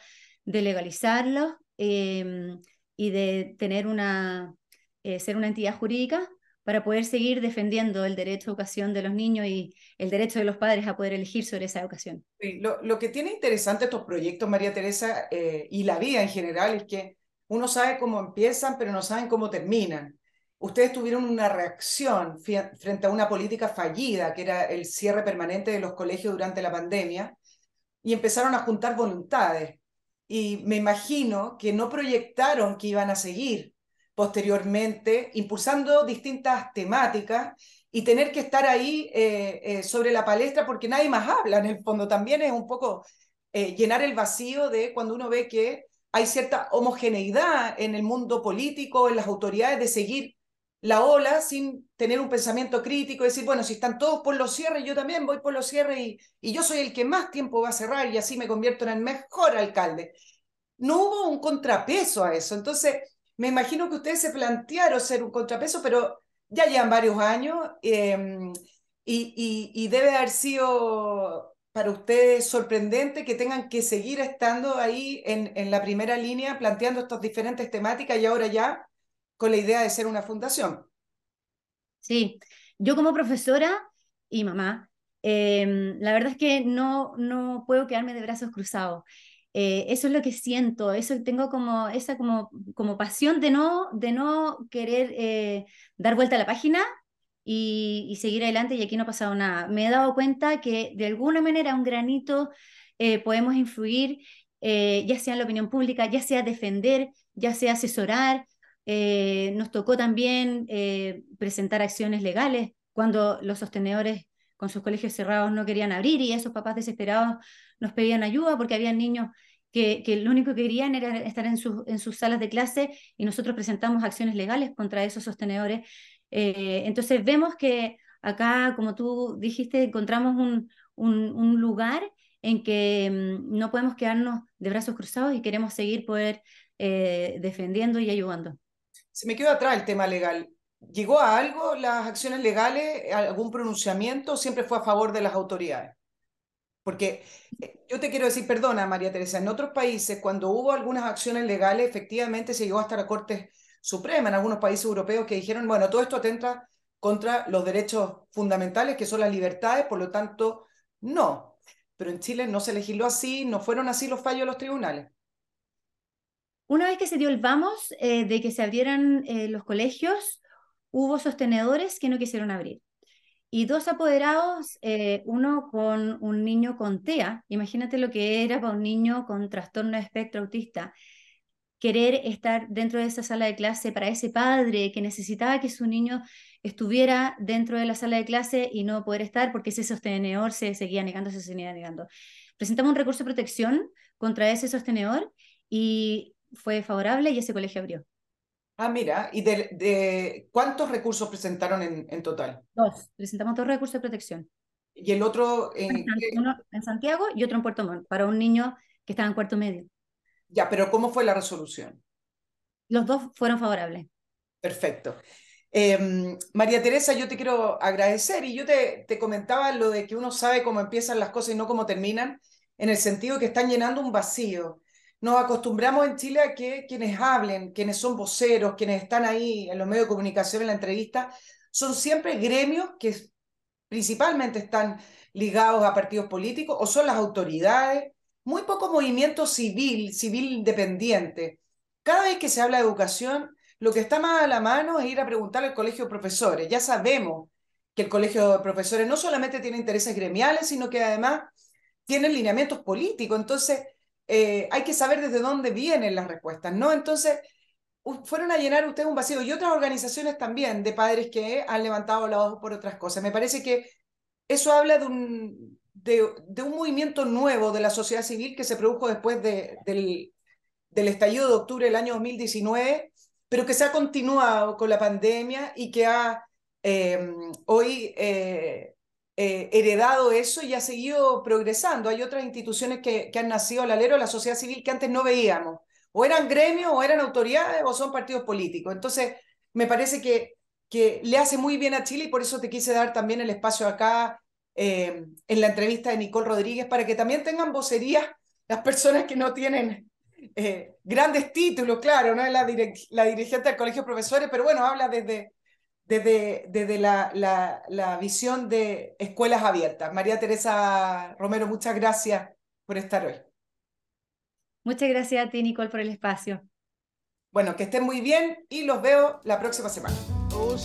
de legalizarlo eh, y de tener una, eh, ser una entidad jurídica para poder seguir defendiendo el derecho a educación de los niños y el derecho de los padres a poder elegir sobre esa educación. Lo, lo, que tiene interesante estos proyectos, María Teresa, eh, y la vida en general, es que uno sabe cómo empiezan, pero no saben cómo terminan. Ustedes tuvieron una reacción frente a una política fallida, que era el cierre permanente de los colegios durante la pandemia, y empezaron a juntar voluntades. Y me imagino que no proyectaron que iban a seguir posteriormente, impulsando distintas temáticas y tener que estar ahí eh, eh, sobre la palestra porque nadie más habla en el fondo. También es un poco eh, llenar el vacío de cuando uno ve que hay cierta homogeneidad en el mundo político, en las autoridades, de seguir la ola sin tener un pensamiento crítico, decir, bueno, si están todos por los cierres, yo también voy por los cierres y, y yo soy el que más tiempo va a cerrar y así me convierto en el mejor alcalde. No hubo un contrapeso a eso. Entonces, me imagino que ustedes se plantearon ser un contrapeso, pero ya llevan varios años eh, y, debe haber sido para ustedes sorprendente que tengan que seguir estando ahí en, la primera línea planteando estas diferentes temáticas y ahora ya con la idea de ser una fundación. Sí, yo como profesora y mamá, eh, la verdad es que no, no puedo quedarme de brazos cruzados. Eh, eso es lo que siento, eso tengo como esa como, como pasión de no, de no querer eh, dar vuelta a la página y, seguir adelante y aquí no ha pasado nada. Me he dado cuenta que de alguna manera un granito eh, podemos influir, ya sea en la opinión pública, ya sea defender, ya sea asesorar. Nos tocó también presentar acciones legales cuando los sostenedores con sus colegios cerrados no querían abrir y esos papás desesperados nos pedían ayuda porque había niños que, que, lo único que querían era estar en, su, en sus salas de clase y nosotros presentamos acciones legales contra esos sostenedores. Eh, entonces vemos que acá, como tú dijiste, encontramos un, un, lugar en que mmm, no podemos quedarnos de brazos cruzados y queremos seguir poder eh, defendiendo y ayudando. Se me quedó atrás el tema legal. ¿Llegó a algo las acciones legales, algún pronunciamiento, siempre fue a favor de las autoridades? Porque eh, yo te quiero decir, perdona María Teresa, en otros países cuando hubo algunas acciones legales, efectivamente se llegó hasta la Corte Suprema, en algunos países europeos que dijeron, bueno, todo esto atenta contra los derechos fundamentales, que son las libertades, por lo tanto, no. Pero en Chile no se legisló así, no fueron así los fallos de los tribunales. Una vez que se dio el vamos eh, de que se abrieran eh, los colegios, hubo sostenedores que no quisieron abrir y dos apoderados, eh, uno con un niño con TEA, imagínate lo que era para un niño con trastorno de espectro autista, querer estar dentro de esa sala de clase para ese padre que necesitaba que su niño estuviera dentro de la sala de clase y no poder estar porque ese sostenedor se seguía negando, se seguía negando. Presentamos un recurso de protección contra ese sostenedor y fue favorable y ese colegio abrió. Ah, mira, ¿y de, de cuántos recursos presentaron en, en, total? Dos, presentamos dos recursos de protección. ¿Y el otro? En, uno en Santiago y otro en Puerto Montt, para un niño que estaba en cuarto medio. Ya, pero ¿cómo fue la resolución? Los dos fueron favorables. Perfecto. Eh, María Teresa, yo te quiero agradecer y yo te, te comentaba lo de que uno sabe cómo empiezan las cosas y no cómo terminan. en el sentido que están llenando un vacío. Nos acostumbramos en Chile a que quienes hablen, quienes son voceros, quienes están ahí en los medios de comunicación, en la entrevista, son siempre gremios que principalmente están ligados a partidos políticos o son las autoridades, muy poco movimiento civil, civil independiente. Cada vez que se habla de educación, lo que está más a la mano es ir a preguntar al colegio de profesores. Ya sabemos que el colegio de profesores no solamente tiene intereses gremiales, sino que además tiene lineamientos políticos. Entonces, eh, hay que saber desde dónde vienen las respuestas, ¿no? Entonces, fueron a llenar ustedes un vacío y otras organizaciones también de padres que han levantado la voz por otras cosas. Me parece que eso habla de un, de, un movimiento nuevo de la sociedad civil que se produjo después de, del, del estallido de octubre del año 2019, pero que se ha continuado con la pandemia y que ha em, hoy eh, eh, heredado eso y ha seguido progresando. Hay otras instituciones que, que han nacido al alero de la sociedad civil que antes no veíamos o eran gremios, o eran autoridades, o son partidos políticos. Entonces, me parece que, que le hace muy bien a Chile y por eso te quise dar también el espacio acá eh, en la entrevista de Nicole Rodríguez, para que también tengan vocería las personas que no tienen eh, grandes títulos, claro, no la, la dirigente del Colegio de Profesores, pero bueno, habla desde, desde, desde la, la, la, visión de escuelas abiertas. María Teresa Romero, muchas gracias por estar hoy. Muchas gracias a ti, Nicole, por el espacio. Bueno, que estén muy bien y los veo la próxima semana. Oh,